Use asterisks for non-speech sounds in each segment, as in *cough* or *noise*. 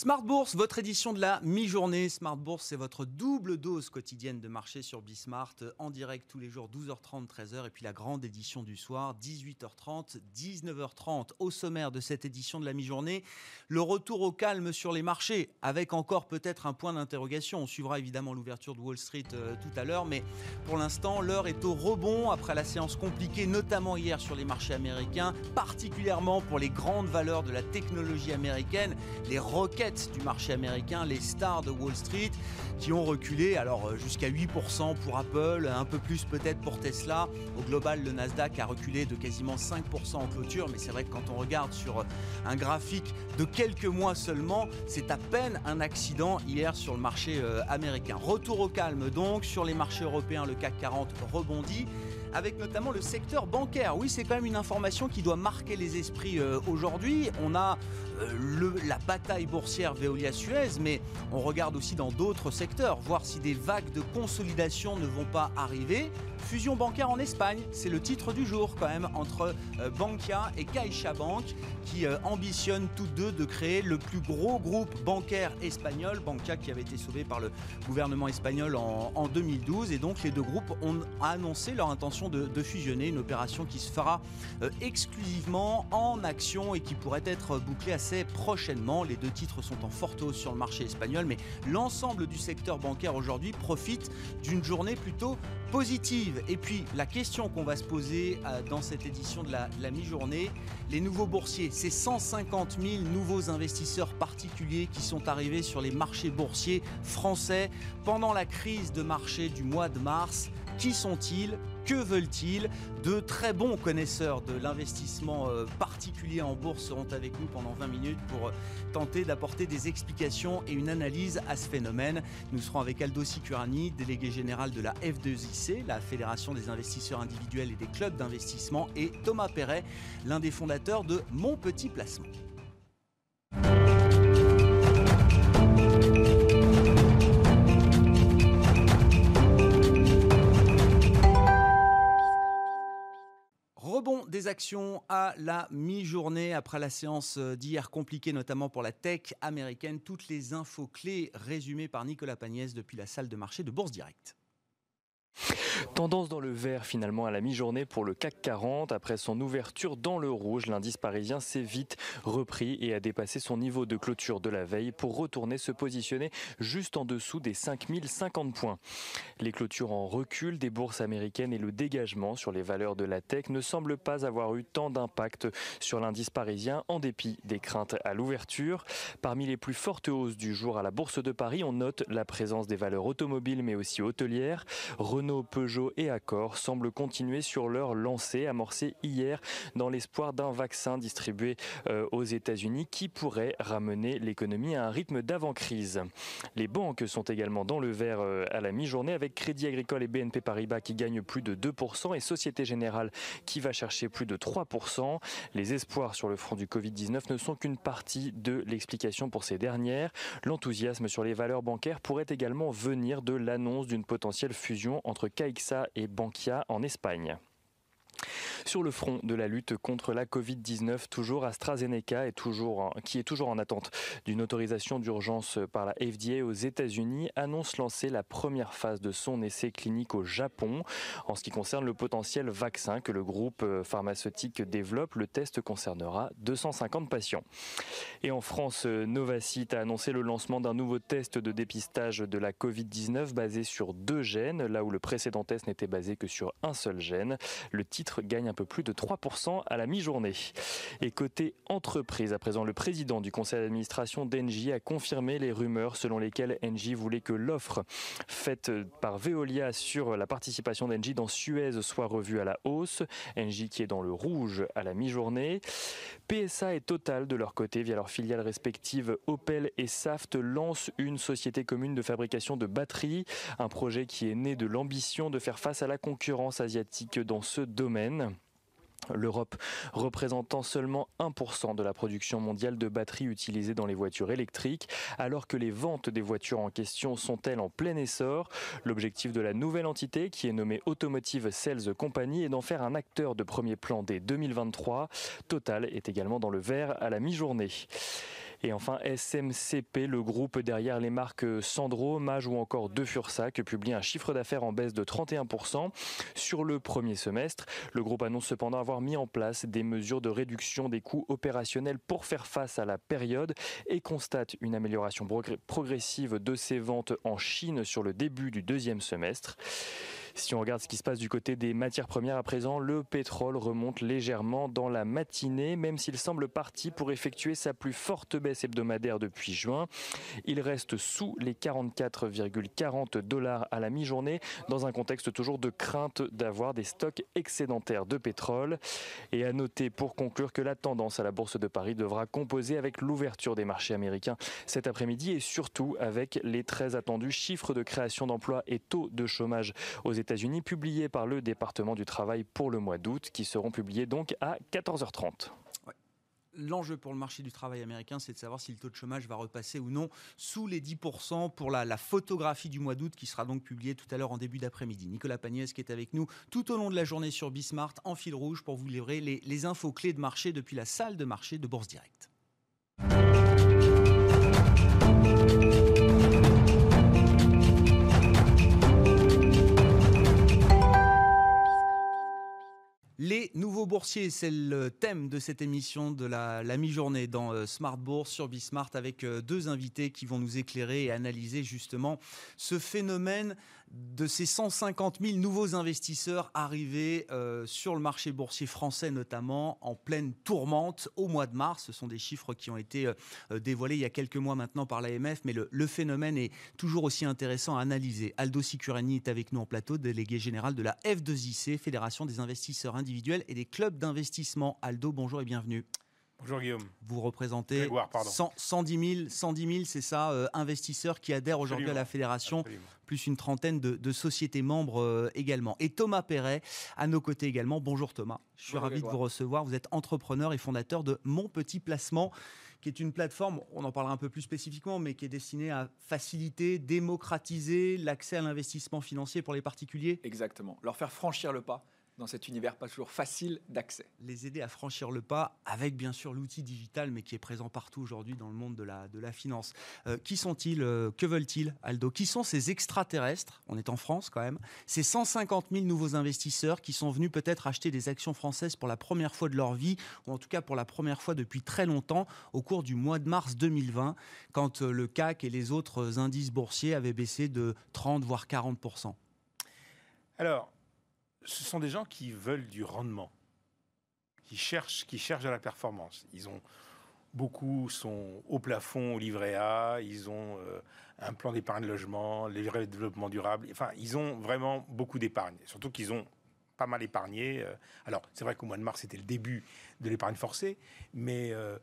Smart Bourse, votre édition de la mi-journée. Smart Bourse, c'est votre double dose quotidienne de marché sur Bismart, en direct tous les jours, 12h30, 13h, et puis la grande édition du soir, 18h30, 19h30. Au sommaire de cette édition de la mi-journée, le retour au calme sur les marchés, avec encore peut-être un point d'interrogation. On suivra évidemment l'ouverture de Wall Street euh, tout à l'heure, mais pour l'instant, l'heure est au rebond après la séance compliquée, notamment hier sur les marchés américains, particulièrement pour les grandes valeurs de la technologie américaine, les roquettes du marché américain, les stars de Wall Street, qui ont reculé alors euh, jusqu'à 8% pour Apple, un peu plus peut-être pour Tesla. Au global, le Nasdaq a reculé de quasiment 5% en clôture, mais c'est vrai que quand on regarde sur euh, un graphique de quelques mois seulement, c'est à peine un accident hier sur le marché euh, américain. Retour au calme donc sur les marchés européens, le CAC 40 rebondit avec notamment le secteur bancaire. Oui, c'est quand même une information qui doit marquer les esprits euh, aujourd'hui. On a euh, la bataille boursière Veolia-Suez, mais on regarde aussi dans d'autres secteurs, voir si des vagues de consolidation ne vont pas arriver. Fusion bancaire en Espagne, c'est le titre du jour quand même, entre euh, Bankia et CaixaBank, qui ambitionnent tous deux de créer le plus gros groupe bancaire espagnol. Bankia qui avait été sauvé par le gouvernement espagnol en 2012. Et donc les deux groupes ont annoncé leur intention de, fusionner, une opération qui se fera euh, exclusivement en action et qui pourrait être bouclée assez prochainement. Les deux titres sont en forte hausse sur le marché espagnol, mais l'ensemble du secteur bancaire aujourd'hui profite d'une journée plutôt positive. Et puis la question qu'on va se poser euh, dans cette édition de la, la mi-journée, les nouveaux boursiers, ces 150 000 nouveaux investisseurs particuliers qui sont arrivés sur les marchés boursiers français pendant la crise de marché du mois de mars. Qui sont-ils? Que veulent-ils? De très bons connaisseurs de l'investissement euh, particulier en bourse seront avec nous pendant 20 minutes pour euh, tenter d'apporter des explications et une analyse à ce phénomène. Nous serons avec Aldo Sicurani, délégué général de la F2IC, la Fédération des investisseurs individuels et des clubs d'investissement, et Thomas Perret, l'un des fondateurs de Mon Petit Placement. Des actions à la mi-journée après la séance d'hier compliquée, notamment pour la tech américaine. Toutes les infos clés résumées par Nicolas Pagnès depuis la salle de marché de Bourse Directe. Tendance dans le vert finalement à la mi-journée pour le CAC 40. Après son ouverture dans le rouge, l'indice parisien s'est vite repris et a dépassé son niveau de clôture de la veille pour retourner se positionner juste en dessous des 5050 points. Les clôtures en recul des bourses américaines et le dégagement sur les valeurs de la tech ne semblent pas avoir eu tant d'impact sur l'indice parisien en dépit des craintes à l'ouverture. Parmi les plus fortes hausses du jour à la bourse de Paris, on note la présence des valeurs automobiles mais aussi hôtelières. Renault, Peugeot et Accor semblent continuer sur leur lancée amorcée hier dans l'espoir d'un vaccin distribué euh, aux États-Unis qui pourrait ramener l'économie à un rythme d'avant-crise. Les banques sont également dans le vert euh, à la mi-journée avec Crédit Agricole et BNP Paribas qui gagnent plus de 2% et Société Générale qui va chercher plus de 3%. Les espoirs sur le front du Covid-19 ne sont qu'une partie de l'explication pour ces dernières. L'enthousiasme sur les valeurs bancaires pourrait également venir de l'annonce d'une potentielle fusion entre Et Bankia en Espagne. Sur le front de la lutte contre la Covid-19, toujours AstraZeneca est toujours, qui est toujours en attente d'une autorisation d'urgence par la FDA aux États-Unis, annonce lancer la première phase de son essai clinique au Japon. En ce qui concerne le potentiel vaccin que le groupe pharmaceutique développe, le test concernera 250 patients. Et en France, Novacite a annoncé le lancement d'un nouveau test de dépistage de la Covid-19 basé sur deux gènes, là où le précédent test n'était basé que sur un seul gène. Le titre gagne un peu plus de 3% à la mi-journée. Et côté entreprise, à présent, le président du conseil d'administration d'Engie a confirmé les rumeurs selon lesquelles Engie voulait que l'offre faite par Veolia sur la participation d'Engie dans Suez soit revue à la hausse. Engie qui est dans le rouge à la mi-journée. PSA et Total, de leur côté, via leurs filiales respectives Opel et Saft, lancent une société commune de fabrication de batteries. Un projet qui est né de l'ambition de faire face à la concurrence asiatique dans ce domaine. L'Europe représentant seulement 1% de la production mondiale de batteries utilisées dans les voitures électriques, alors que les ventes des voitures en question sont-elles en plein essor? L'objectif de la nouvelle entité, qui est nommée Automotive Sales Company, est d'en faire un acteur de premier plan dès 2023. Total est également dans le vert à la mi-journée. Et enfin, SMCP, le groupe derrière les marques Sandro, Mage ou encore De Fursac, publie un chiffre d'affaires en baisse de 31% sur le premier semestre. Le groupe annonce cependant avoir mis en place des mesures de réduction des coûts opérationnels pour faire face à la période et constate une amélioration progressive de ses ventes en Chine sur le début du deuxième semestre. Si on regarde ce qui se passe du côté des matières premières à présent, le pétrole remonte légèrement dans la matinée, même s'il semble parti pour effectuer sa plus forte baisse hebdomadaire depuis juin. Il reste sous les 44,40 dollars à la mi-journée, dans un contexte toujours de crainte d'avoir des stocks excédentaires de pétrole. Et à noter pour conclure que la tendance à la Bourse de Paris devra composer avec l'ouverture des marchés américains cet après-midi et surtout avec les très attendus chiffres de création d'emplois et taux de chômage aux États-Unis, publiés par le département du travail pour le mois d'août, qui seront publiés donc à 14h30. L'enjeu pour le marché du travail américain, c'est de savoir si le taux de chômage va repasser ou non sous les 10% pour la, photographie du mois d'août qui sera donc publiée tout à l'heure en début d'après-midi. Nicolas Pagnès qui est avec nous tout au long de la journée sur Bismart en fil rouge pour vous livrer les, les infos clés de marché depuis la salle de marché de Bourse Direct. Les nouveaux boursiers, c'est le thème de cette émission de la, mi-journée dans euh, Smart Bourse sur Bismart avec euh, deux invités qui vont nous éclairer et analyser justement ce phénomène de ces 150 000 nouveaux investisseurs arrivés euh, sur le marché boursier français, notamment en pleine tourmente au mois de mars. Ce sont des chiffres qui ont été euh, dévoilés il y a quelques mois maintenant par l'AMF, mais le, phénomène est toujours aussi intéressant à analyser. Aldo Sicurani est avec nous en plateau, délégué général de la F2IC, Fédération des investisseurs individuels et des clubs d'investissement. Aldo, bonjour et bienvenue. Bonjour Guillaume. Vous représentez 110 000, 110 000 c'est ça, euh, investisseurs qui adhèrent aujourd'hui à la fédération, plus une trentaine de, sociétés membres euh, également. Et Thomas Perret, à nos côtés également. Bonjour Thomas, je suis ravi de vous recevoir. Vous êtes entrepreneur et fondateur de Mon Petit Placement qui est une plateforme, on en parlera un peu plus spécifiquement, mais qui est destinée à faciliter, démocratiser l'accès à l'investissement financier pour les particuliers. Exactement, leur faire franchir le pas dans cet univers pas toujours facile d'accès. Les aider à franchir le pas avec bien sûr l'outil digital, mais qui est présent partout aujourd'hui dans le monde de la, de la finance. Euh, qui sont-ils euh, Que veulent-ils, Aldo? Qui sont ces extraterrestres? On est en France quand même. Ces 150 000 nouveaux investisseurs qui sont venus peut-être acheter des actions françaises pour la première fois de leur vie, ou en tout cas pour la première fois depuis très longtemps, au cours du mois de mars 2020, quand euh, le CAC et les autres indices boursiers avaient baissé de 30 voire 40 Alors, ce sont des gens qui veulent du rendement, qui cherchent, qui cherchent la performance. Ils ont beaucoup sont au plafond au livret A, ils ont euh, un plan d'épargne logement, les développement durable. Enfin, ils ont vraiment beaucoup d'épargne. Surtout qu'ils ont pas mal épargné. Euh. Alors, c'est vrai qu'au mois de mars, c'était le début de l'épargne forcée, mais euh,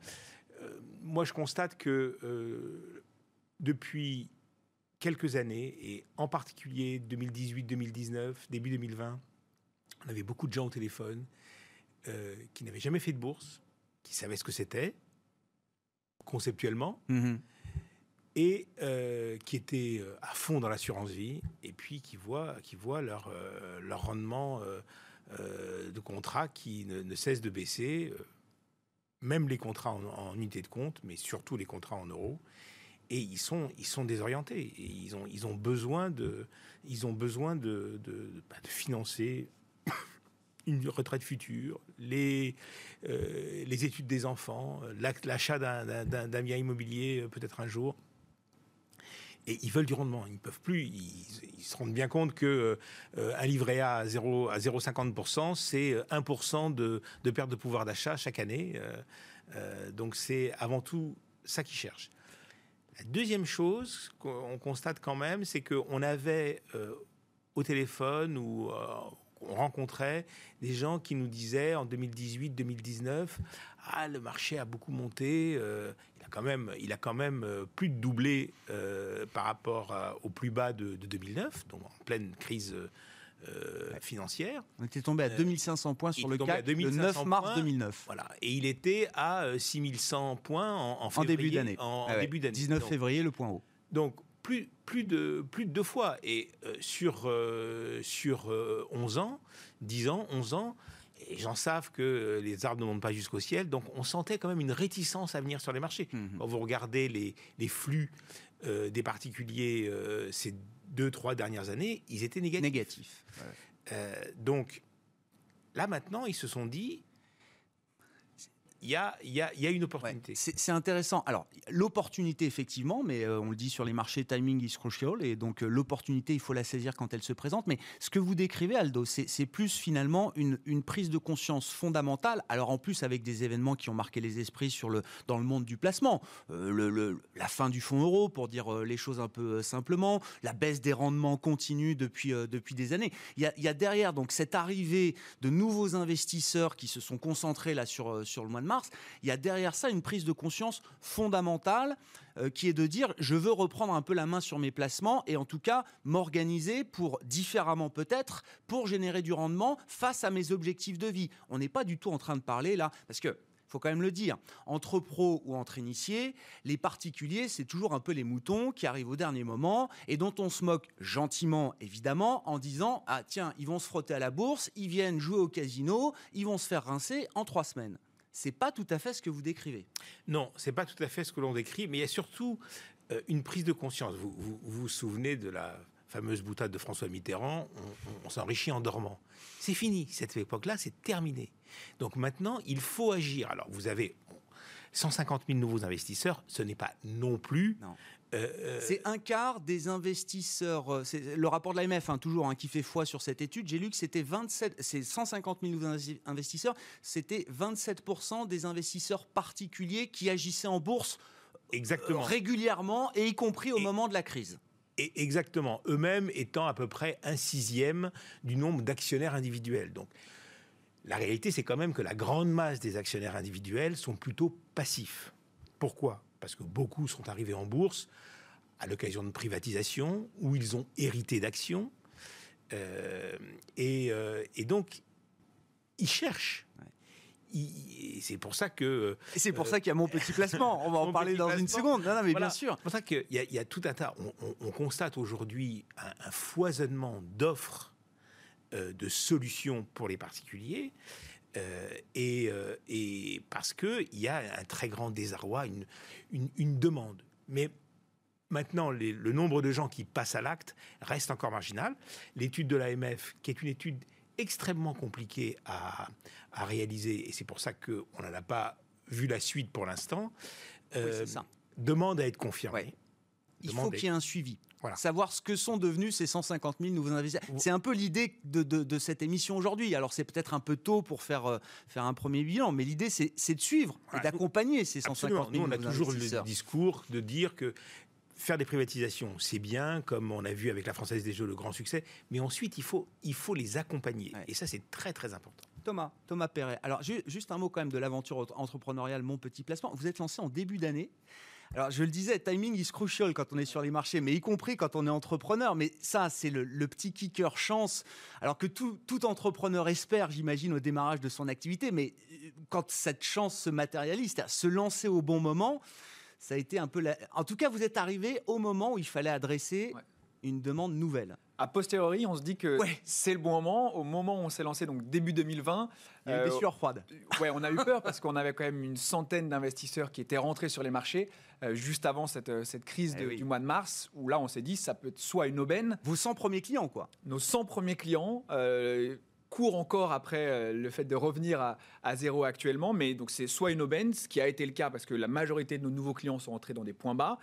moi, je constate que depuis quelques années, et en particulier 2018-2019, début 2020, on avait beaucoup de gens au téléphone euh, qui n'avaient jamais fait de bourse, qui savaient ce que c'était, conceptuellement, mhm. et euh, qui étaient euh, à fond dans l'assurance vie, et puis qui voient, qui voient leur, leur rendement de contrat qui ne, cesse de baisser, même les contrats en, unité de compte, mais surtout les contrats en euros. Et ils sont, ils sont désorientés. Et ils, ont, ils ont besoin de, ils ont besoin de, de, bah, de financer une retraite future, les, euh, les études des enfants, l'achat d'un bien immobilier euh, peut-être un jour. Et ils veulent du rendement. Ils ne peuvent plus. Ils, se rendent bien compte que euh, un livret A à 0,50%, c'est 1% de, de, perte de pouvoir d'achat chaque année. donc c'est avant tout ça qu'ils cherchent. La deuxième chose qu'on constate quand même, c'est qu'on avait au téléphone ou on rencontrait des gens qui nous disaient en 2018-2019 ah le marché a beaucoup monté euh, il a quand même il a quand même euh, plus de doublé euh, par rapport au plus bas de, 2009 donc en pleine crise financière. On était tombé à 2500 points sur le CAC le 9 mars 2009. Voilà, et il était à 6100 points en, en, début d'année. En, ah début d'année. 19 février, le point haut. Donc plus, plus, de, plus de deux fois. Et euh, sur, euh, sur 11 euh, ans, 10 ans, 11 ans, les gens savent que les arbres ne montent pas jusqu'au ciel, donc on sentait quand même une réticence à venir sur les marchés. Mhm. Quand vous regardez les, les flux des particuliers ces deux, trois dernières années, ils étaient négatifs. Négatif. Donc là maintenant, ils se sont dit, il y a, il y, a, il y a une opportunité. c'est c'est intéressant. Alors, l'opportunité, effectivement, mais euh, on le dit sur les marchés, timing is crucial. Et donc, euh, l'opportunité, il faut la saisir quand elle se présente. Mais ce que vous décrivez, Aldo, c'est plus finalement une, une prise de conscience fondamentale. Alors, en plus, avec des événements qui ont marqué les esprits sur le, dans le monde du placement. Euh, le- le- la fin du fonds euro, pour dire les choses un peu simplement. La baisse des rendements continue depuis, depuis des années. Il y, a, y a derrière donc cette arrivée de nouveaux investisseurs qui se sont concentrés là sur, sur le mois de mars. Il y a derrière ça une prise de conscience fondamentale euh, qui est de dire je veux reprendre un peu la main sur mes placements et en tout cas m'organiser pour différemment peut-être pour générer du rendement face à mes objectifs de vie. On n'est pas du tout en train de parler là parce que faut quand même le dire, entre pros ou entre initiés, les particuliers, c'est toujours un peu les moutons qui arrivent au dernier moment et dont on se moque gentiment, évidemment, en disant Ah, tiens, ils vont se frotter à la bourse, ils viennent jouer au casino, ils vont se faire rincer en trois semaines. C'est pas tout à fait ce que vous décrivez. Non, c'est pas tout à fait ce que l'on décrit, mais il y a surtout euh, une prise de conscience. Vous, vous souvenez de la fameuse boutade de François Mitterrand On, on- on s'enrichit en dormant. C'est fini, cette époque-là, c'est terminé. Donc maintenant, il faut agir. Alors, vous avez bon, 150 000 nouveaux investisseurs, ce n'est pas non plus. Non. Euh, C'est un quart des investisseurs, euh, c'est le rapport de l'AMF, hein, toujours, hein, qui fait foi sur cette étude. J'ai lu que c'était 27, c'est 150 000 nouveaux investi- investisseurs, c'était 27% des investisseurs particuliers qui agissaient en bourse euh, régulièrement et y compris au Et- moment de la crise. Et exactement, eux-mêmes étant à peu près un sixième du nombre d'actionnaires individuels. Donc, la réalité, c'est quand même que la grande masse des actionnaires individuels sont plutôt passifs. Pourquoi? Parce que beaucoup sont arrivés en bourse à l'occasion de privatisation, où ils ont hérité d'actions. Euh, et, euh, et donc, ils cherchent. C'est pour ça que Et c'est pour Euh, ça qu'il y a mon petit placement. On va *laughs* en parler dans une seconde. Non, non, mais Voilà. bien sûr. C'est pour ça qu'il y, a- il y a tout un tas. On, on- on constate aujourd'hui un, un foisonnement d'offres, euh, de solutions pour les particuliers. Euh, et, euh, et parce qu'il y a un très grand désarroi, une, une- une demande. Mais maintenant, les- le nombre de gens qui passent à l'acte reste encore marginal. L'étude de l'AMF, qui est une étude extrêmement compliquée à, à réaliser, et c'est pour ça qu'on n'en a pas vu la suite pour l'instant, euh, demande à être confirmée. Ouais. Il faut qu'il y ait un suivi. Voilà. Savoir ce que sont devenus ces 150 000 nouveaux investisseurs. C'est un peu l'idée de, de- de cette émission aujourd'hui. Alors, c'est peut-être un peu tôt pour faire, euh, faire un premier bilan, mais l'idée, c'est de suivre et d'accompagner ces 150 Absolument. 000 Nous, on a toujours le discours de dire que faire des privatisations, c'est bien, comme on a vu avec la Française des Jeux, le grand succès, mais ensuite, il faut, il faut les accompagner. Ouais. Et ça, c'est très, très important. Thomas, Thomas Perret. Alors, ju- juste un mot quand même de l'aventure entrepreneuriale, mon petit placement. Vous êtes lancé en début d'année. Alors, je le disais, timing is crucial quand on est sur les marchés, mais y compris quand on est entrepreneur. Mais ça, c'est le, le petit kicker chance. Alors que tout, tout entrepreneur espère, j'imagine, au démarrage de son activité. Mais euh, quand cette chance se matérialise, c'est-à-dire se lancer au bon moment, ça a été un peu la... En tout cas, vous êtes arrivé au moment où il fallait adresser Ouais. une demande nouvelle. A posteriori, on se dit que Ouais. c'est le bon moment. Au moment où on s'est lancé, donc début 2020, Il y a eu euh, des sueurs froides. ouais, on a eu peur parce qu'on avait quand même une centaine d'investisseurs qui étaient rentrés sur les marchés euh, juste avant cette, euh, cette crise Eh de- oui. du mois de mars, où là, on s'est dit ça peut être soit une aubaine. Vos 100 premiers clients, quoi. Nos 100 premiers clients euh, courent encore après euh, le fait de revenir à, à zéro actuellement, mais donc c'est soit une aubaine, ce qui a été le cas parce que la majorité de nos nouveaux clients sont entrés dans des points bas.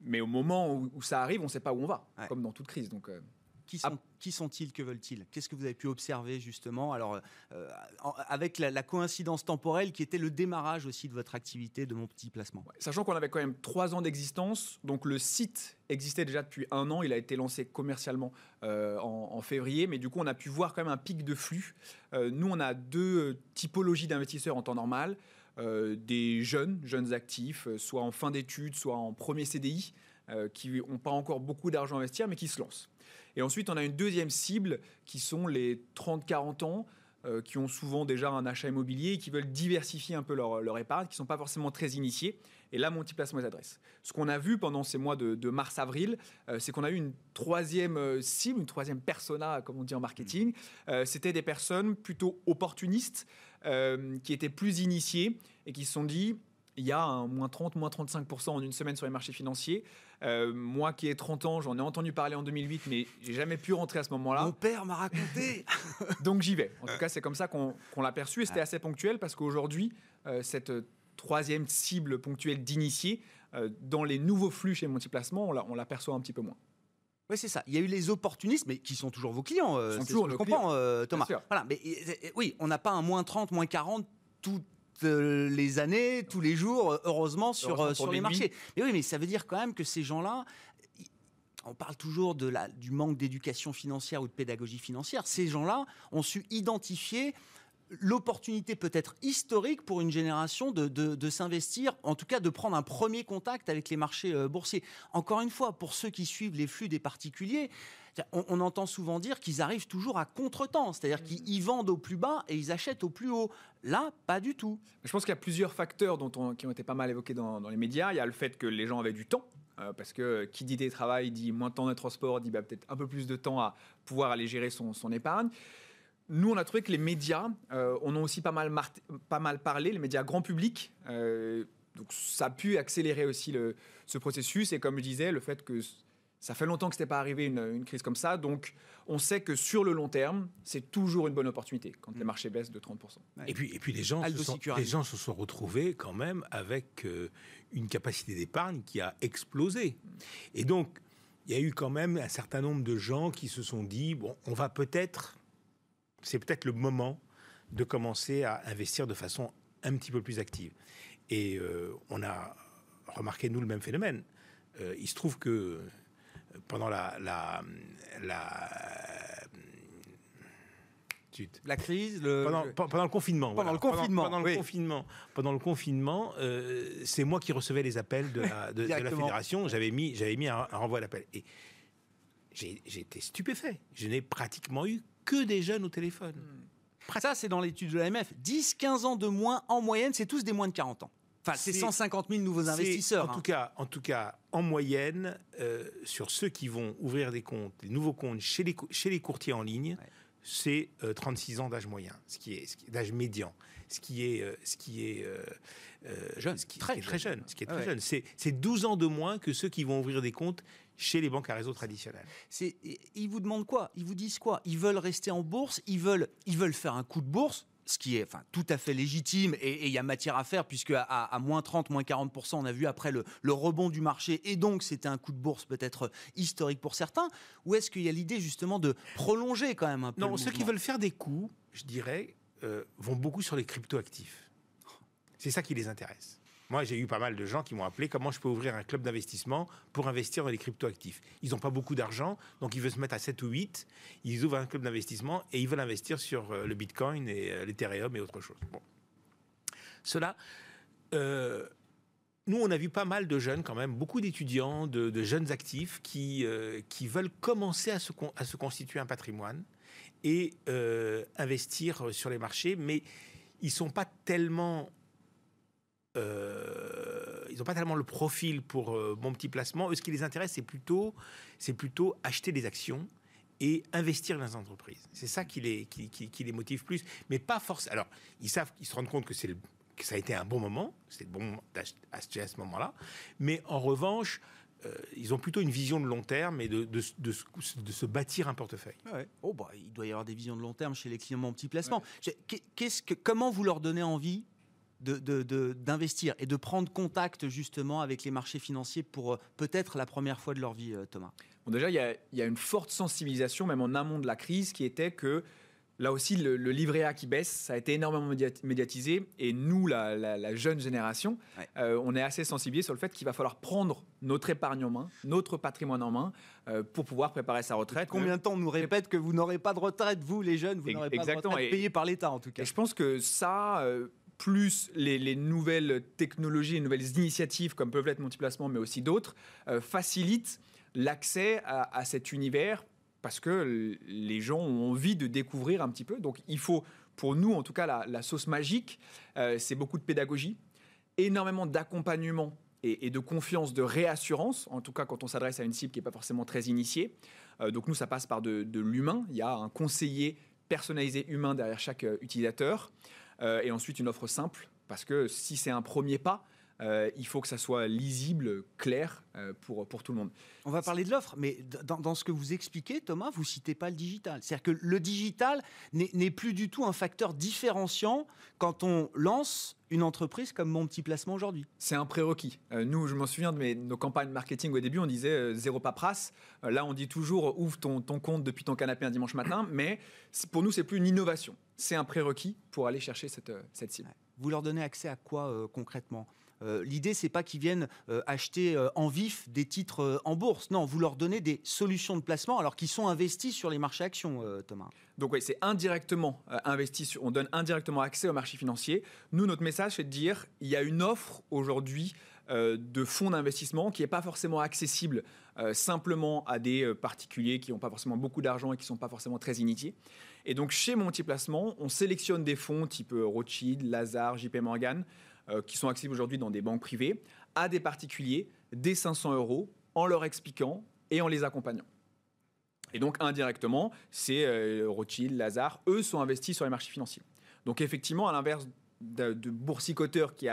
Mais au moment où, où ça arrive, on ne sait pas où on va, Ouais. comme dans toute crise. Donc, euh, Qui Ah. sont, qui sont-ils Que veulent-ils? Qu'est-ce que vous avez pu observer justement? Alors, euh, avec la, la coïncidence temporelle qui était le démarrage aussi de votre activité, de mon petit placement. Ouais, Sachant qu'on avait quand même trois ans d'existence, donc le site existait déjà depuis un an, il a été lancé commercialement euh, en, en février, mais du coup on a pu voir quand même un pic de flux. Euh, nous on a deux typologies d'investisseurs en temps normal, Euh, des jeunes, jeunes actifs, soit en fin d'études, soit en premier CDI, euh, qui n'ont pas encore beaucoup d'argent à investir, mais qui se lancent. Et ensuite on a une deuxième cible qui sont les 30-40 ans, euh, qui ont souvent déjà un achat immobilier et qui veulent diversifier un peu leur, leur épargne, qui ne sont pas forcément très initiés. Et là, Multiplacement les adresse. Ce qu'on a vu pendant ces mois de, mars-avril, euh, c'est qu'on a eu une troisième euh, cible, une troisième persona, comme on dit en marketing. C'était des personnes plutôt opportunistes, qui étaient plus initiées et qui se sont dit, il y a un moins 30, moins 35% en une semaine sur les marchés financiers. Euh, moi qui ai 30 ans, j'en ai entendu parler en 2008, mais j'ai jamais pu rentrer à ce moment-là. Mon père m'a raconté. *laughs* Donc j'y vais. En tout cas, c'est comme ça qu'on l'a perçu et c'était assez ponctuel parce qu'aujourd'hui, euh, cette troisième cible ponctuelle d'initiés, euh, dans les nouveaux flux chez Multiplacement, on l'aperçoit un petit peu moins. Oui, c'est ça. Il y a eu les opportunistes, mais qui sont toujours vos clients. c'est toujours je comprends, Thomas. Voilà, mais oui, on n'a pas un moins 30, moins 40 tout euh, les années, tous les jours, euh, heureusement, sur, euh, sur les marchés. Mais oui, mais ça veut dire quand même que ces gens-là, on parle toujours de la, du manque d'éducation financière ou de pédagogie financière. Ces gens-là ont su identifier l'opportunité peut-être historique pour une génération de, de, s'investir, en tout cas de prendre un premier contact avec les marchés boursiers. Encore une fois, pour ceux qui suivent les flux des particuliers, on, entend souvent dire qu'ils arrivent toujours à contre-temps, c'est-à-dire mm. qu'ils vendent au plus bas et ils achètent au plus haut. Là, pas du tout. Je pense qu'il y a plusieurs facteurs dont qui ont été pas mal évoqués dans, les médias. Il y a le fait que les gens avaient du temps. Euh, parce que qui dit télétravail dit moins de temps de transport, dit bah, peut-être un peu plus de temps à pouvoir aller gérer son, épargne. Nous, on a trouvé que les médias euh, on a aussi pas mal, pas mal parlé, les médias grand public. Euh, donc ça a pu accélérer aussi le, ce processus. Et comme je disais, le fait que ça fait longtemps que ce n'était pas arrivé une, crise comme ça. Donc, on sait que sur le long terme, c'est toujours une bonne opportunité quand les mm. marchés baissent de 30%. Et puis, et puis les, gens se sont, les gens se sont retrouvés quand même avec euh, une capacité d'épargne qui a explosé. Et donc, il y a eu quand même un certain nombre de gens qui se sont dit, bon, on va peut-être, c'est peut-être le moment de commencer à investir de façon un petit peu plus active. Et euh, on a remarqué, nous, le même phénomène. Euh, il se trouve que pendant la, la, la la crise, le... Pendant, pendant, le confinement. Pendant le confinement. Pendant, le confinement. Pendant le confinement, euh, c'est moi qui recevais les appels de la, de, la fédération. J'avais mis, j'avais mis un, renvoi d'appel. Et j'ai été stupéfait. Je n'ai pratiquement eu que des jeunes au téléphone. Hmm. Ça, c'est dans l'étude de l'AMF. 10-15 ans de moins en moyenne, c'est tous des moins de 40 ans. Enfin, c'est 150 000 nouveaux investisseurs. En, tout hein. cas, en tout cas, en moyenne, euh, sur ceux qui vont ouvrir des comptes, des nouveaux comptes chez les, chez les courtiers en ligne, c'est 36 euh, ans d'âge moyen, ce qui est, d'âge médian, ce qui est, euh, ce qui est jeune, ce qui, très, très jeune, ce qui est très jeune. C'est 12 ans de moins que ceux qui vont ouvrir des comptes chez les banques à réseau traditionnelles. Ils vous demandent quoi? Ils vous disent quoi? Ils veulent rester en bourse Ils veulent, ils veulent faire un coup de bourse ce qui est enfin, tout à fait légitime et il y a matière à faire puisque à, moins 30, moins 40%, on a vu après le, rebond du marché et donc c'était un coup de bourse peut-être historique pour certains. Ou est-ce qu'il y a l'idée justement de prolonger quand même un peu Non, ceux qui veulent faire des coups, je dirais, euh, vont beaucoup sur les crypto-actifs. C'est ça qui les intéresse. Moi, j'ai eu pas mal de gens qui m'ont appelé comment je peux ouvrir un club d'investissement pour investir dans les cryptoactifs. Ils n'ont pas beaucoup d'argent, donc ils veulent se mettre à 7 ou 8. Ils ouvrent un club d'investissement et ils veulent investir sur euh, le Bitcoin et euh, l'Ethereum et autre chose. Bon. Cela. Nous, on a vu pas mal de jeunes, quand même, beaucoup d'étudiants, de, jeunes actifs qui, qui veulent commencer à se constituer un patrimoine et investir sur les marchés, mais ils sont pas tellement euh, ils n'ont pas tellement le profil pour euh, mon petit placement. Ce qui les intéresse, c'est plutôt, c'est plutôt acheter des actions et investir dans les entreprises. C'est ça qui les, qui, les motive plus, mais pas forcément. Alors, ils savent, ils se rendent compte que c'est le, que ça a été un bon moment, le bon d'acheter à ce moment-là, mais en revanche, euh, ils ont plutôt une vision de long terme et de, de, de, se bâtir un portefeuille. Oh bah, il doit y avoir des visions de long terme chez les clients mon petit placement. Qu'est-ce que, comment vous leur donnez envie d'investir et de prendre contact justement avec les marchés financiers pour euh, peut-être la première fois de leur vie, euh, Thomas? Bon, Déjà, il y, a, une forte sensibilisation, même en amont de la crise, qui était que là aussi, le, livret A qui baisse, ça a été énormément médiatisé. Et nous, la, jeune génération, euh, on est assez sensibilisés sur le fait qu'il va falloir prendre notre épargne en main, notre patrimoine en main, pour pouvoir préparer sa retraite. Combien de temps on nous répète que vous n'aurez pas de retraite, vous les jeunes, vous n'aurez pas de retraite payée par l'État en tout cas? Et je pense que ça plus les, nouvelles technologies, les nouvelles initiatives comme peuvent l'être Multiplacement, mais aussi d'autres, euh, facilitent l'accès à, cet univers parce que les gens ont envie de découvrir un petit peu. Donc il faut, pour nous en tout cas, la, sauce magique, euh, c'est beaucoup de pédagogie, énormément d'accompagnement et, de confiance, de réassurance, en tout cas quand on s'adresse à une cible qui n'est pas forcément très initiée. Euh, donc nous, ça passe par de, l'humain. Il y a un conseiller personnalisé humain derrière chaque euh, utilisateur. et ensuite une offre simple, parce que si c'est un premier pas, euh, il faut que ça soit lisible, clair euh, pour, pour tout le monde. On va parler de l'offre, mais dans, ce que vous expliquez, Thomas, vous citez pas le digital. C'est-à-dire que le digital n'est plus du tout un facteur différenciant quand on lance une entreprise comme mon petit placement aujourd'hui. C'est un prérequis. Euh, nous, je m'en souviens de mes, nos campagnes marketing au début, on disait zéro paperasse. là, on dit toujours ouvre ton, ton, compte depuis ton canapé un dimanche matin, mais pour nous, c'est plus une innovation. C'est un prérequis pour aller chercher cette, cette cible. Vous leur donnez accès à quoi concrètement? L'idée, c'est pas qu'ils viennent euh, acheter euh, en vif des titres en bourse. Non, vous leur donnez des solutions de placement alors qu'ils sont investis sur les marchés actions, Thomas. Donc oui, c'est indirectement investi. on donne indirectement accès au marché financier. Nous, notre message, c'est de dire il y a une offre aujourd'hui de fonds d'investissement qui n'est pas forcément accessible simplement à des particuliers qui n'ont pas forcément beaucoup d'argent et qui ne sont pas forcément très initiés. Et donc chez Multiplacement, on sélectionne des fonds type Rothschild, Lazare, JP Morgan, euh, qui sont accessibles aujourd'hui dans des banques privées, à des particuliers des 500 euros en leur expliquant et en les accompagnant. Et donc indirectement, c'est euh, Rothschild, Lazare, eux sont investis sur les marchés financiers. Donc effectivement, à l'inverse de, de, boursicoteurs qui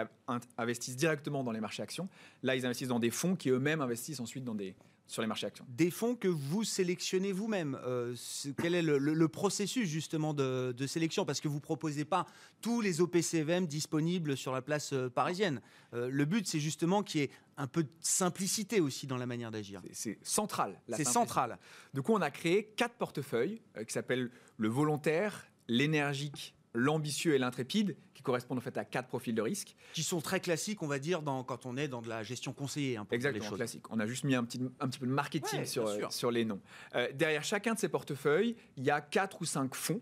investissent directement dans les marchés actions, là ils investissent dans des fonds qui eux-mêmes investissent ensuite dans des, sur les marchés actions Des fonds que vous sélectionnez vous-même. Euh, quel est le, processus justement de, sélection? Parce que vous ne proposez pas tous les OPCVM disponibles sur la place euh, parisienne. Euh, le but, c'est justement qu'il y ait un peu de simplicité aussi dans la manière d'agir. C'est central. C'est central. Du coup, on a créé quatre portefeuilles qui s'appellent le volontaire, l'énergique l'ambitieux et l'intrépide, qui correspondent en fait à quatre profils de risque. Qui sont très classiques, on va dire, dans, quand on est dans de la gestion conseillée. Un peu Exactement, classique. On a juste mis un petit, un petit peu de marketing sur, euh, sur les noms. Euh, derrière chacun de ces portefeuilles, il y a quatre ou cinq fonds.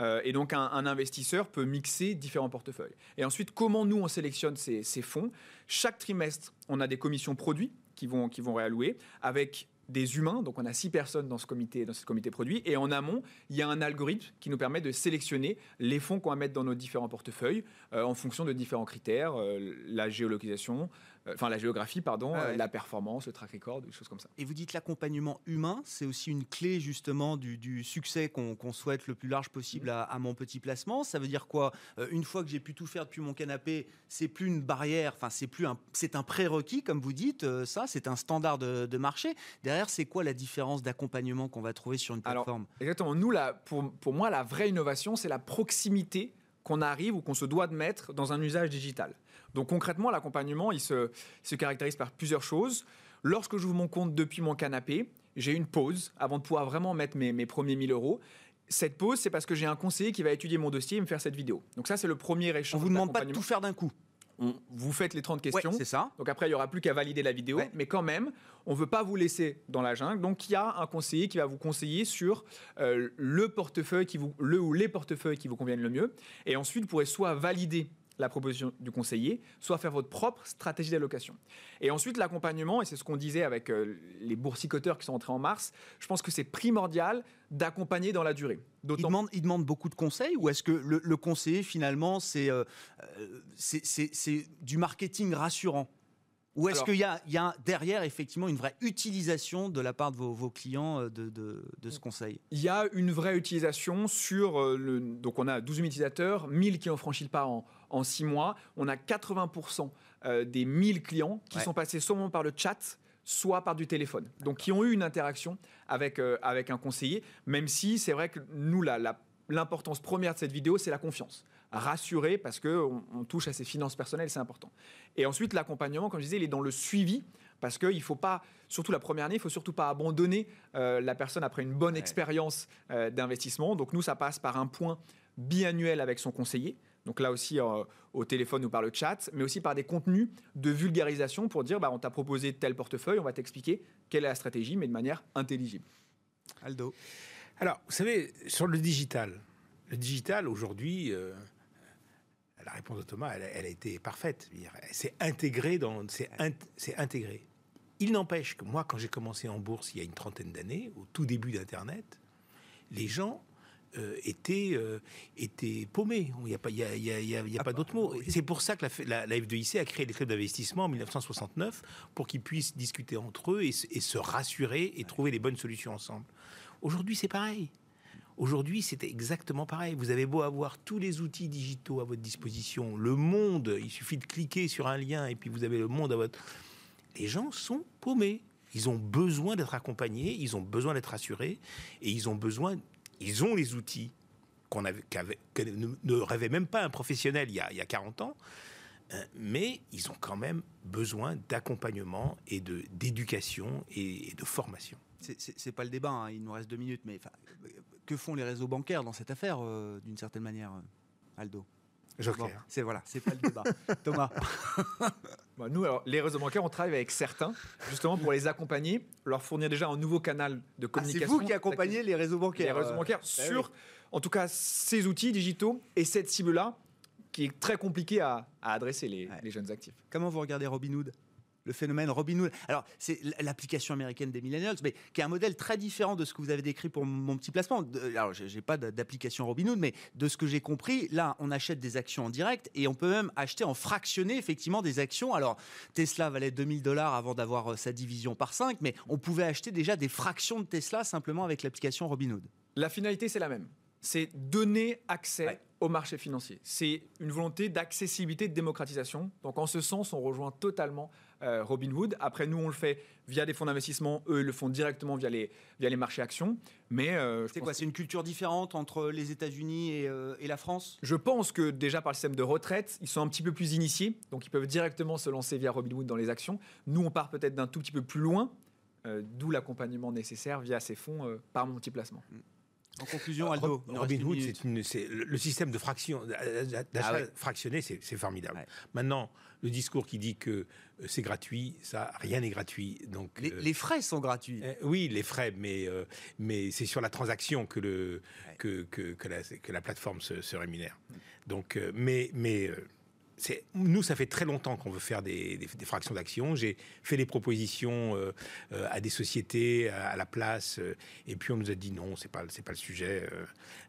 Euh, et donc, un, investisseur peut mixer différents portefeuilles. Et ensuite, comment nous, on sélectionne ces, ces fonds? Chaque trimestre, on a des commissions produits qui vont, qui vont réallouer avec des humains, donc on a six personnes dans ce comité, dans ce comité produit, et en amont, il y a un algorithme qui nous permet de sélectionner les fonds qu'on va mettre dans nos différents portefeuilles euh, en fonction de différents critères, euh, la géolocalisation, enfin la géographie, pardon, ah la performance, le track record, des choses comme ça. Et vous dites l'accompagnement humain, c'est aussi une clé justement du, succès qu'on souhaite le plus large possible à, mon petit placement. Ça veut dire quoi? Une fois que j'ai pu tout faire depuis mon canapé, c'est plus une barrière, enfin c'est plus un, c'est un prérequis comme vous dites, ça, c'est un standard de, de marché c'est quoi la différence d'accompagnement qu'on va trouver sur une plateforme? Exactement. Nous, là, pour, pour moi, la vraie innovation, c'est la proximité qu'on arrive ou qu'on se doit de mettre dans un usage digital. Donc concrètement, l'accompagnement, il se, se caractérise par plusieurs choses. Lorsque j'ouvre mon compte depuis mon canapé, j'ai une pause avant de pouvoir vraiment mettre mes, mes premiers 1000 euros. Cette pause, c'est parce que j'ai un conseiller qui va étudier mon dossier et me faire cette vidéo. Donc ça, c'est le premier échange. On vous demande pas de tout faire d'un coup vous faites les 30 questions. c'est ça. Donc après, il n'y aura plus qu'à valider la vidéo. Mais quand même, on ne veut pas vous laisser dans la jungle. Donc il y a un conseiller qui va vous conseiller sur euh, le portefeuille, qui vous, le ou les portefeuilles qui vous conviennent le mieux. Et ensuite, vous pourrez soit valider la proposition du conseiller, soit faire votre propre stratégie d'allocation. Et ensuite, l'accompagnement, et c'est ce qu'on disait avec euh, les boursicoteurs qui sont entrés en mars, je pense que c'est primordial d'accompagner dans la durée. Il demande, il demande, beaucoup de conseils ou est-ce que le, conseiller, finalement, euh, c'est du marketing rassurant? Ou est-ce qu'il y, y, a derrière effectivement une vraie utilisation de la part de vos, clients euh, de, de, ce conseil? Il y a une vraie utilisation sur le. Donc on a 12 000 utilisateurs, 1000 qui ont franchi le pas en, en 6 mois. On a 80% euh, des 1000 clients qui sont passés soit par le chat, soit par du téléphone. Donc qui ont eu une interaction avec, euh, avec un conseiller, même si c'est vrai que nous, l'importance première de cette vidéo, c'est la confiance. Rassurer parce qu'on on touche à ses finances personnelles, c'est important. Et ensuite, l'accompagnement, comme je disais, il est dans le suivi parce qu'il ne faut pas, surtout la première année, il ne faut surtout pas abandonner euh, la personne après une bonne expérience d'investissement. Donc nous, ça passe par un point biannuel avec son conseiller. Donc là aussi euh, au téléphone ou par le chat, mais aussi par des contenus de vulgarisation pour dire bah, on t'a proposé tel portefeuille, on va t'expliquer quelle est la stratégie, mais de manière intelligible. Aldo. Alors, vous savez, sur le digital, le digital aujourd'hui, euh, la réponse de Thomas, elle, a été parfaite. C'est intégré dans, c'est intégré. Il n'empêche que moi, quand j'ai commencé en bourse il y a une trentaine d'années, au tout début d'Internet, les gens euh, étaient, euh, paumés. Il n'y a pas, y a, a- a- Ah pas bah, d'autre mot. C'est pour ça que la, la, la F2IC a créé des clubs d'investissement en 1969 pour qu'ils puissent discuter entre eux et, se- et se rassurer et trouver les bonnes solutions ensemble. Aujourd'hui, c'est pareil. Aujourd'hui, c'est exactement pareil. Vous avez beau avoir tous les outils digitaux à votre disposition, le monde, il suffit de cliquer sur un lien et puis vous avez le monde à votre... Les gens sont paumés. Ils ont besoin d'être accompagnés, ils ont besoin d'être rassurés et ils ont besoin, ils ont les outils qu'on avait, ne, rêvait même pas un professionnel il y a, il y a 40 ans, euh, mais ils ont quand même besoin d'accompagnement et de, d'éducation et, de formation. C'est- pas le débat, hein, il nous reste deux minutes, mais euh, que font les réseaux bancaires dans cette affaire, euh, d'une certaine manière, Aldo? Joker. Bon, C'est voilà, c'est pas le débat. *laughs* Thomas, *laughs* Bah, nous, alors, les réseaux bancaires, on travaille avec certains, justement pour les accompagner, leur fournir déjà un nouveau canal de Ah, c'est communication. vous qui accompagnez les réseaux les bancaires. réseaux euh, bancaires bah sur, en tout cas, ces outils digitaux et cette cible-là, qui est très compliquée à, à adresser les, Ouais. les jeunes actifs. Comment vous regardez Robinhood le phénomène Robinhood. Alors, c'est l'application américaine des millennials, mais qui est un modèle très différent de ce que vous avez décrit pour mon petit placement. Alors, j'ai pas d'application Robinhood, mais de ce que j'ai compris, là, on achète des actions en direct et on peut même acheter en fractionné, effectivement, des actions. Alors, Tesla valait 2000 dollars avant d'avoir euh, sa division par 5, mais on pouvait acheter déjà des fractions de Tesla simplement avec l'application Robinhood. La finalité, c'est la même. C'est donner accès Ouais. au marché financier. C'est une volonté d'accessibilité, de démocratisation. Donc, en ce sens, on rejoint totalement Robinhood. Après, nous, on le fait via des fonds d'investissement. Eux, ils le font directement via les, via les marchés actions. Mais euh, je C'est pense- quoi C'est une culture différente entre les États-Unis et, euh, et la France? Je pense que déjà par le système de retraite, ils sont un petit peu plus initiés, donc ils peuvent directement se lancer via Robinhood dans les actions. Nous, on part peut-être d'un tout petit peu plus loin, euh, d'où l'accompagnement nécessaire via ces fonds euh, par mon petit placement. En conclusion, Aldo. Robinhood, c'est le système de fraction, d'achat Ah ouais. fractionné, c'est formidable. Ouais. Maintenant, le discours qui dit que euh, c'est gratuit, ça, rien n'est gratuit. Donc, Les, euh, les frais sont gratuits. euh, oui, les frais, mais, euh, mais c'est sur la transaction que, le, que, que, que la, que la plateforme se, se rémunère. Donc, mais, mais nous, ça fait très longtemps qu'on veut faire des, des- des fractions d'actions. J'ai fait des propositions euh, euh, à des sociétés, à, à la place, euh, et puis on nous a dit non, c'est pas, c'est pas le sujet.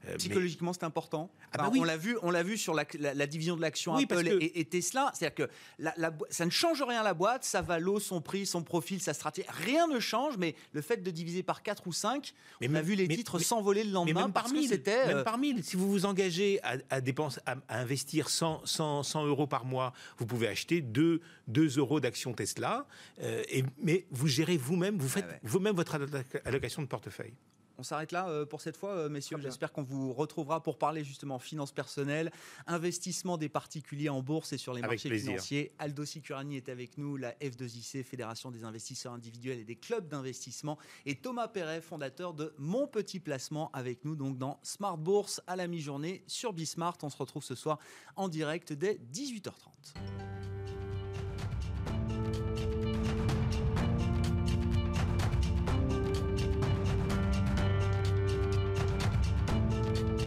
mais- Psychologiquement, c'est important. Ah bah Enfin, oui. On l'a vu, on l'a vu sur la, la- la division de l'action Oui, Apple que- et, et Tesla. C'est-à-dire que la- ça ne change rien à la boîte, sa valo, son prix, son profil, sa stratégie, rien ne change. Mais le fait de diviser par 4 ou 5, Mais on a vu les mais- titres s'envoler le lendemain même parce par que c'était. même par mille. Si vous vous engagez à, à dépenser, à, à investir 100, 100, 100 euros par mois, vous pouvez acheter 2, 2 euros d'actions Tesla. euh, et, mais vous gérez vous-même, vous faites ouais. vous-même votre alloc- allocation de portefeuille. On s'arrête là euh, pour cette fois, euh, messieurs. J'espère qu'on vous retrouvera pour parler justement finances personnelles, investissement des particuliers en bourse et sur les Avec marchés plaisir. financiers. Aldo Sicurani est avec nous, la F2IC, Fédération des investisseurs individuels et des clubs d'investissement, et Thomas Perret, fondateur de Mon Petit Placement, avec nous donc dans Smart Bourse à la mi-journée sur Bismart. On se retrouve ce soir en direct dès 18h30.